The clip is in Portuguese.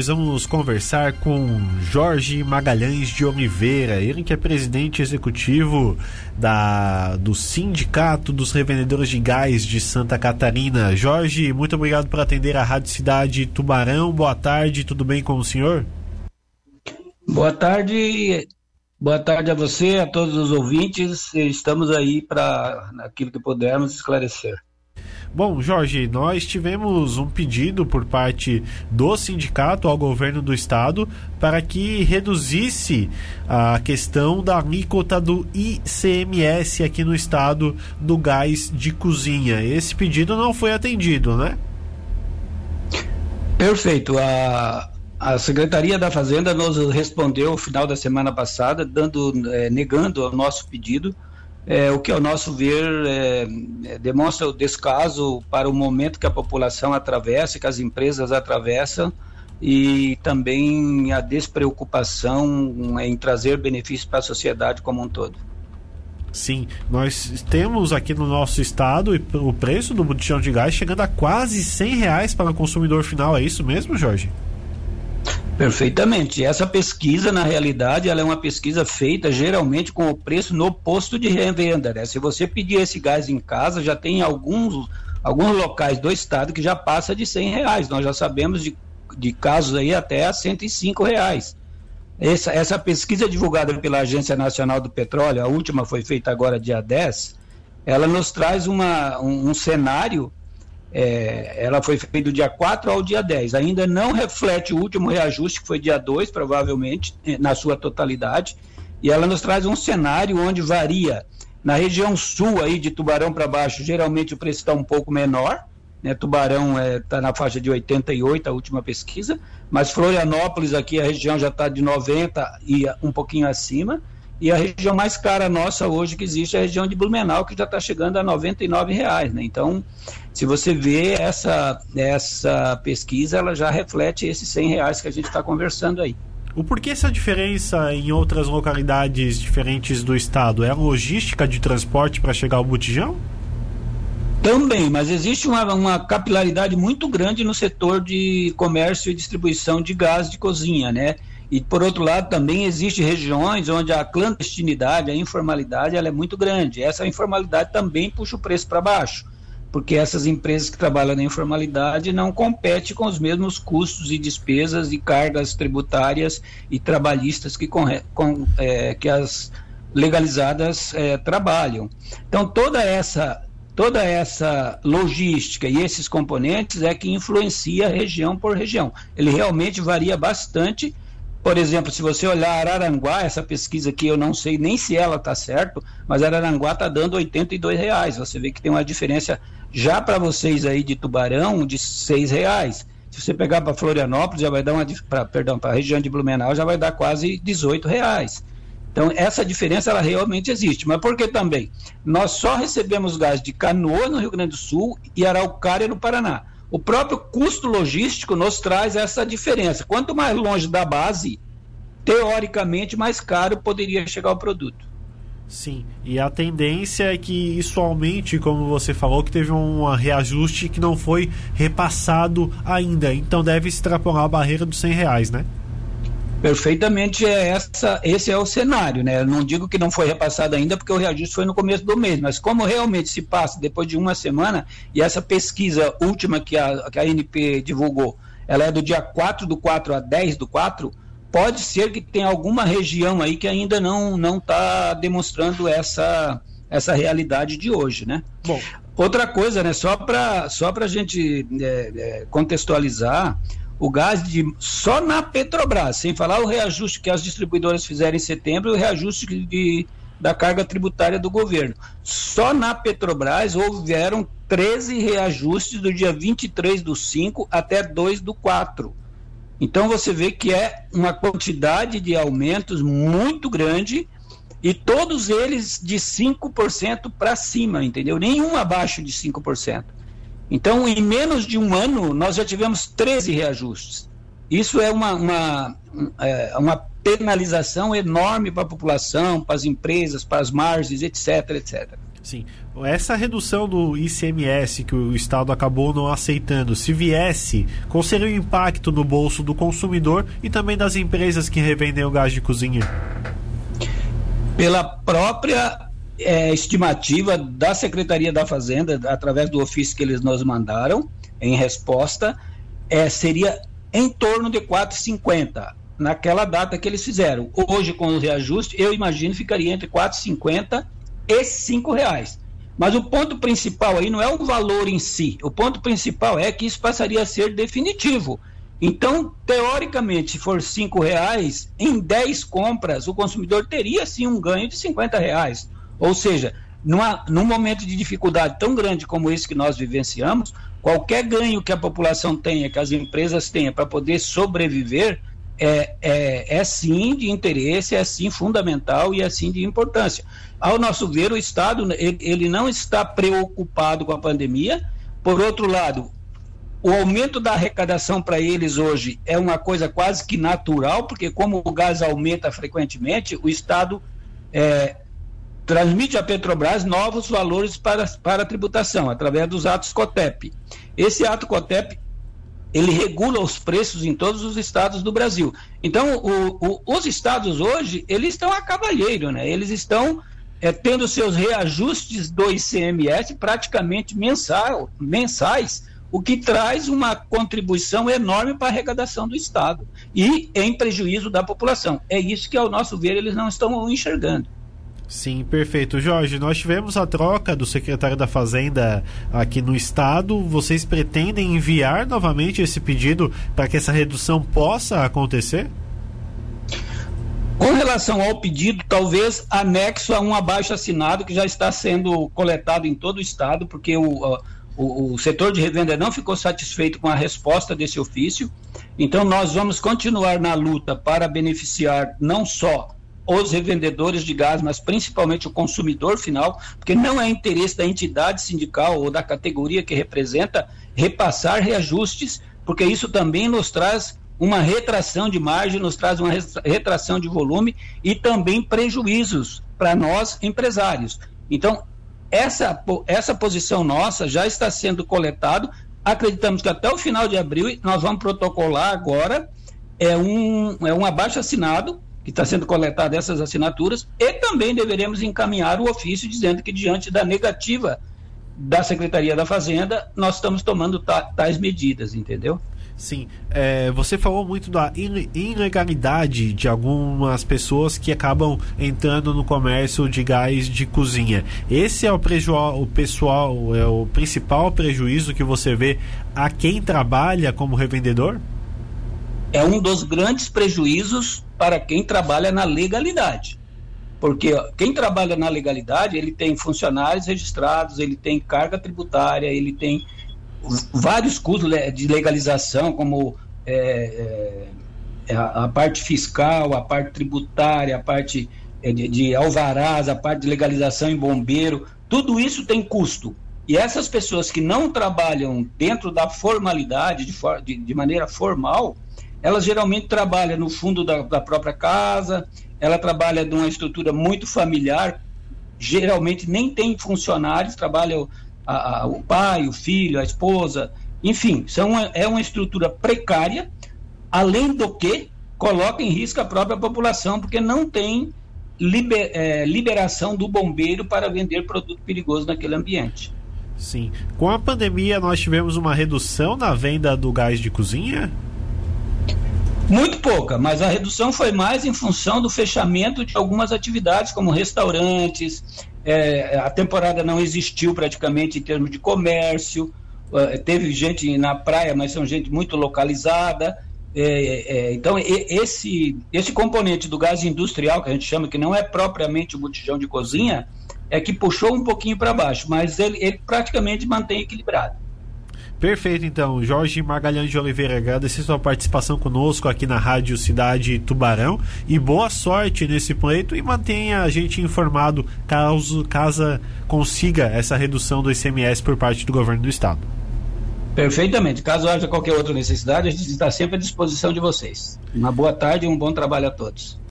Vamos conversar com Jorge Magalhães de Oliveira, ele que é presidente executivo da, do Sindicato dos Revendedores de Gás de Santa Catarina. Jorge, muito obrigado por atender a Rádio Cidade Tubarão. Boa tarde, tudo bem com o senhor? Boa tarde, boa tarde a você, a todos os ouvintes. Estamos aí para aquilo que pudermos esclarecer. Bom, Jorge, nós tivemos um pedido por parte do sindicato ao governo do estado para que reduzisse a questão da alíquota do ICMS aqui no estado do gás de cozinha. Esse pedido não foi atendido, né? Perfeito. A, a Secretaria da Fazenda nos respondeu no final da semana passada, dando, é, negando o nosso pedido é, o que, ao nosso ver, é, é, demonstra o descaso para o momento que a população atravessa, que as empresas atravessam, e também a despreocupação em trazer benefícios para a sociedade como um todo. Sim, nós temos aqui no nosso estado o preço do botijão de gás chegando a quase 100 reais para o consumidor final, é isso mesmo, Jorge? Perfeitamente. Essa pesquisa, na realidade, ela é uma pesquisa feita geralmente com o preço no posto de revenda. Né? Se você pedir esse gás em casa, já tem alguns, alguns locais do estado que já passa de 100 reais. Nós já sabemos de, de casos aí até a 105 reais. Essa, essa pesquisa divulgada pela Agência Nacional do Petróleo, a última foi feita agora dia 10, ela nos traz uma, um, um cenário é, ela foi feita do dia 4 ao dia 10. Ainda não reflete o último reajuste, que foi dia 2, provavelmente, na sua totalidade. E ela nos traz um cenário onde varia. Na região sul aí de Tubarão para baixo, geralmente o preço está um pouco menor. Né? Tubarão está é, tá na faixa de 88, a última pesquisa. Mas Florianópolis, aqui a região já está de 90 e um pouquinho acima. E a região mais cara nossa hoje que existe é a região de Blumenau, que já está chegando a R$ reais, né? Então, se você vê essa, essa pesquisa, ela já reflete esses 100 reais que a gente está conversando aí. O porquê essa diferença em outras localidades diferentes do estado? É a logística de transporte para chegar ao botijão? Também, mas existe uma, uma, capilaridade muito grande no setor de comércio e distribuição de gás de cozinha, né? E por outro lado, também existem regiões onde a clandestinidade, a informalidade, ela é muito grande. Essa informalidade também puxa o preço para baixo, porque essas empresas que trabalham na informalidade não competem com os mesmos custos e despesas e cargas tributárias e trabalhistas que, com, é, que as legalizadas é, trabalham. Então toda essa toda essa logística e esses componentes é que influencia região por região. Ele realmente varia bastante por exemplo, se você olhar Araranguá, essa pesquisa aqui eu não sei nem se ela está certo, mas Araranguá está dando R$ reais. Você vê que tem uma diferença já para vocês aí de Tubarão de R$ reais. Se você pegar para Florianópolis, já vai dar uma pra, perdão, para a região de Blumenau já vai dar quase R$ reais. Então essa diferença ela realmente existe. Mas por que também? Nós só recebemos gás de Canoa no Rio Grande do Sul e Araucária no Paraná. O próprio custo logístico nos traz essa diferença. Quanto mais longe da base, teoricamente, mais caro poderia chegar o produto. Sim, e a tendência é que isso aumente, como você falou, que teve um reajuste que não foi repassado ainda. Então deve extrapolar a barreira dos 100 reais, né? Perfeitamente, é essa, esse é o cenário, né? Eu não digo que não foi repassado ainda, porque o reajuste foi no começo do mês, mas como realmente se passa depois de uma semana, e essa pesquisa última que a, que a ANP divulgou, ela é do dia 4 do 4 a 10 do 4, pode ser que tenha alguma região aí que ainda não não está demonstrando essa, essa realidade de hoje, né? Bom, outra coisa, né? Só para só a gente é, é, contextualizar, o gás de só na Petrobras, sem falar o reajuste que as distribuidoras fizeram em setembro o reajuste de, da carga tributária do governo. Só na Petrobras houveram 13 reajustes do dia 23 do 5 até 2 do 4. Então você vê que é uma quantidade de aumentos muito grande e todos eles de 5% para cima, entendeu? Nenhum abaixo de 5%. Então, em menos de um ano, nós já tivemos 13 reajustes. Isso é uma, uma, é uma penalização enorme para a população, para as empresas, para as margens, etc, etc. Sim. essa redução do ICMS que o Estado acabou não aceitando, se viesse, qual seria o impacto no bolso do consumidor e também das empresas que revendem o gás de cozinha? Pela própria é, estimativa da Secretaria da Fazenda, através do ofício que eles nos mandaram, em resposta, é, seria em torno de 4,50 naquela data que eles fizeram. Hoje, com o reajuste, eu imagino ficaria entre 4,50 e 5 reais. Mas o ponto principal aí não é o valor em si. O ponto principal é que isso passaria a ser definitivo. Então, teoricamente, se for cinco reais, em 10 compras, o consumidor teria sim um ganho de 50 reais. Ou seja, numa, num momento de dificuldade tão grande como esse que nós vivenciamos, qualquer ganho que a população tenha, que as empresas tenham para poder sobreviver, é, é, é sim de interesse, é sim fundamental e é sim de importância. Ao nosso ver, o Estado ele, ele não está preocupado com a pandemia. Por outro lado, o aumento da arrecadação para eles hoje é uma coisa quase que natural, porque como o gás aumenta frequentemente, o Estado é, transmite à Petrobras novos valores para, para a tributação, através dos atos COTEP. Esse ato COTEP, ele regula os preços em todos os estados do Brasil. Então, o, o, os estados hoje, eles estão a cavalheiro, né? Eles estão é, tendo seus reajustes do ICMS praticamente mensal, mensais, o que traz uma contribuição enorme para a arrecadação do Estado e em prejuízo da população. É isso que, ao nosso ver, eles não estão enxergando. Sim, perfeito. Jorge, nós tivemos a troca do secretário da Fazenda aqui no estado. Vocês pretendem enviar novamente esse pedido para que essa redução possa acontecer? Com relação ao pedido, talvez anexo a um abaixo assinado que já está sendo coletado em todo o estado, porque o, o, o setor de revenda não ficou satisfeito com a resposta desse ofício. Então, nós vamos continuar na luta para beneficiar não só os revendedores de gás, mas principalmente o consumidor final, porque não é interesse da entidade sindical ou da categoria que representa repassar reajustes, porque isso também nos traz uma retração de margem, nos traz uma retração de volume e também prejuízos para nós empresários. Então, essa, essa posição nossa já está sendo coletado. Acreditamos que até o final de abril nós vamos protocolar agora é um, é um abaixo assinado que está sendo coletada essas assinaturas, e também deveremos encaminhar o ofício dizendo que, diante da negativa da Secretaria da Fazenda, nós estamos tomando tais medidas, entendeu? Sim, é, você falou muito da ilegalidade de algumas pessoas que acabam entrando no comércio de gás de cozinha. Esse é o, preju o pessoal, é o principal prejuízo que você vê a quem trabalha como revendedor? É um dos grandes prejuízos para quem trabalha na legalidade. Porque quem trabalha na legalidade, ele tem funcionários registrados, ele tem carga tributária, ele tem vários custos de legalização, como é, é, a, a, parte fiscal, a parte tributária, a parte é, de, de alvarás, a parte de legalização em bombeiro, tudo isso tem custo. E essas pessoas que não trabalham dentro da formalidade, de, de, de maneira formal, ela geralmente trabalha no fundo da, da própria casa, ela trabalha numa estrutura muito familiar, geralmente nem tem funcionários, trabalha o, a, a, o pai, o filho, a esposa, enfim, são, é uma estrutura precária, além do que coloca em risco a própria população, porque não tem liber, é, liberação do bombeiro para vender produto perigoso naquele ambiente. Sim. Com a pandemia, nós tivemos uma redução na venda do gás de cozinha? Muito pouca, mas a redução foi mais em função do fechamento de algumas atividades, como restaurantes. É, a temporada não existiu praticamente em termos de comércio. É, teve gente na praia, mas são gente muito localizada. É, é então, esse, esse componente do gás industrial, que a gente chama que não é propriamente o botijão de cozinha, é que puxou um pouquinho para baixo, mas ele, ele praticamente mantém equilibrado. Perfeito, então. Jorge Magalhães de Oliveira, agradecer sua participação conosco aqui na Rádio Cidade Tubarão e boa sorte nesse pleito e mantenha a gente informado caso, caso consiga essa redução do ICMS por parte do governo do estado. Perfeitamente. Caso haja qualquer outra necessidade, a gente está sempre à disposição de vocês. Uma boa tarde e um bom trabalho a todos.